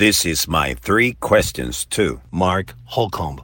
This is my three questions to Mark Holcomb.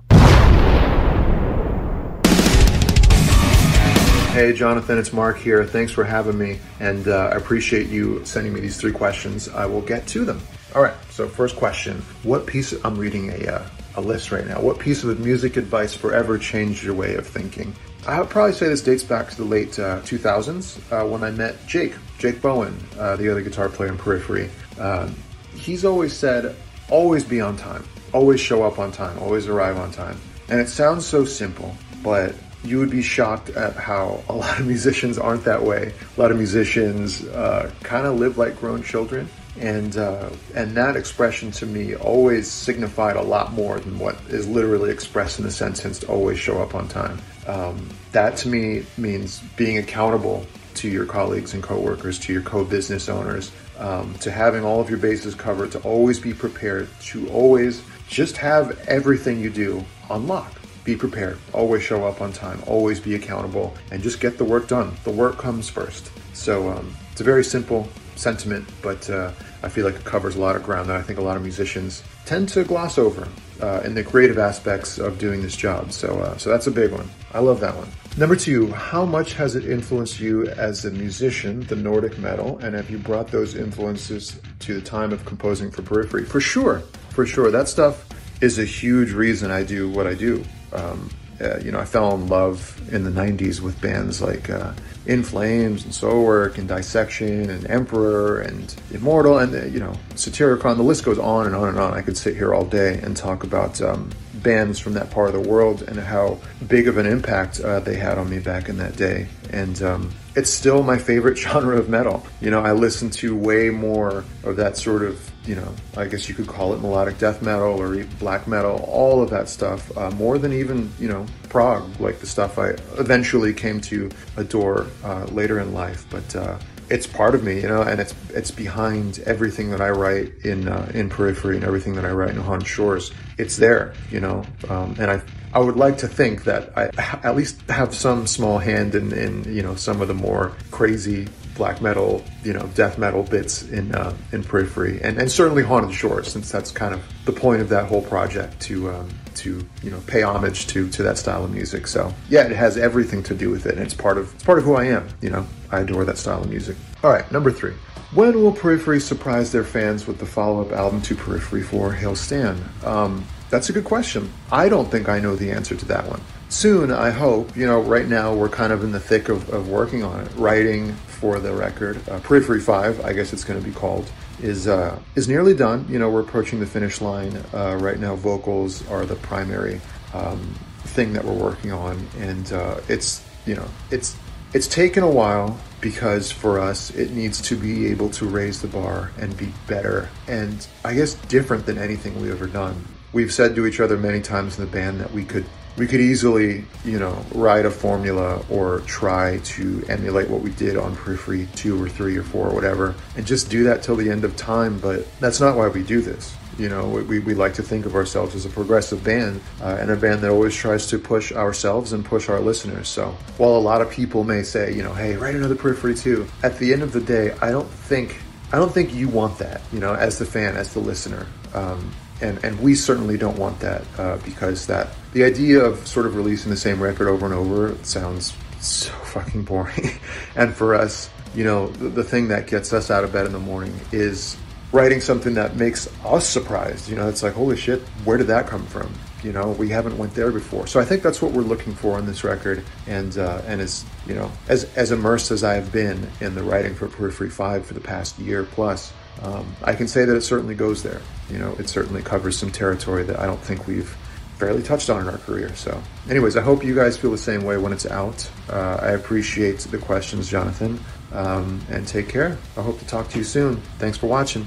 Hey, Jonathan, it's Mark here. Thanks for having me, and uh, I appreciate you sending me these three questions. I will get to them. All right, so first question What piece, I'm reading a, uh, a list right now, what piece of music advice forever changed your way of thinking? I would probably say this dates back to the late uh, 2000s uh, when I met Jake, Jake Bowen, uh, the other guitar player in Periphery. Um, he's always said, always be on time, always show up on time, always arrive on time. And it sounds so simple, but you would be shocked at how a lot of musicians aren't that way. A lot of musicians uh, kind of live like grown children. And uh, and that expression to me always signified a lot more than what is literally expressed in the sentence to always show up on time. Um, that to me means being accountable to your colleagues and coworkers, to your co-business owners, um, to having all of your bases covered, to always be prepared, to always just have everything you do on lock. Be prepared, always show up on time, always be accountable, and just get the work done. The work comes first. So um, it's a very simple sentiment, but uh, I feel like it covers a lot of ground that I think a lot of musicians tend to gloss over uh, in the creative aspects of doing this job. So, uh, so that's a big one. I love that one. Number two, how much has it influenced you as a musician, the Nordic metal, and have you brought those influences to the time of composing for Periphery? For sure, for sure. That stuff is a huge reason I do what I do. Um, uh, you know, I fell in love in the 90s with bands like uh, In Flames and Soilwork and Dissection and Emperor and Immortal and, uh, you know, Satyricon. The list goes on and on and on. I could sit here all day and talk about um, bands from that part of the world and how big of an impact uh, they had on me back in that day. And um, it's still my favorite genre of metal. You know, I listen to way more of that sort of, you know, I guess you could call it melodic death metal or black metal, all of that stuff, uh, more than even, you know, prog, like the stuff I eventually came to adore uh, later in life. But uh, it's part of me, you know, and it's it's behind everything that I write in uh, in Periphery and everything that I write in Haunted Shores. It's there, you know, um, and I I would like to think that I at least have some small hand in, in you know some of the more crazy black metal, you know, death metal bits in uh, in Periphery, and and certainly Haunted Shores, since that's kind of the point of that whole project to um, to you know pay homage to to that style of music. So yeah, it has everything to do with it, and it's part of it's part of who I am. You know, I adore that style of music. All right, number three. When will Periphery surprise their fans with the follow-up album to Periphery 4 Hail Stan? Um, that's a good question. I don't think I know the answer to that one. Soon, I hope. You know, right now we're kind of in the thick of, of working on it, writing for the record. Uh, Periphery 5, I guess it's going to be called, is uh, is nearly done. You know, we're approaching the finish line. Uh, right now, vocals are the primary um, thing that we're working on, and uh, it's you know it's it's taken a while because for us it needs to be able to raise the bar and be better and I guess different than anything we've ever done. We've said to each other many times in the band that we could we could easily, you know, write a formula or try to emulate what we did on Periphery 2 or 3 or 4 or whatever and just do that till the end of time. But that's not why we do this. You know, we, we like to think of ourselves as a progressive band uh, and a band that always tries to push ourselves and push our listeners. So while a lot of people may say, you know, hey, write another Periphery 2, at the end of the day, I don't think. I don't think you want that, you know, as the fan, as the listener. Um, and and we certainly don't want that uh, because that the idea of sort of releasing the same record over and over sounds so fucking boring. and for us, you know, the, the thing that gets us out of bed in the morning is writing something that makes us surprised. You know, it's like holy shit, where did that come from? You know, we haven't went there before. So I think that's what we're looking for on this record. And uh, and as you know, as as immersed as I have been in the writing for Periphery Five for the past year plus um, I can say that it certainly goes there. You know, it certainly covers some territory that I don't think we've barely touched on in our career. So, anyways, I hope you guys feel the same way when it's out. Uh, I appreciate the questions, Jonathan, um, and take care. I hope to talk to you soon. Thanks for watching.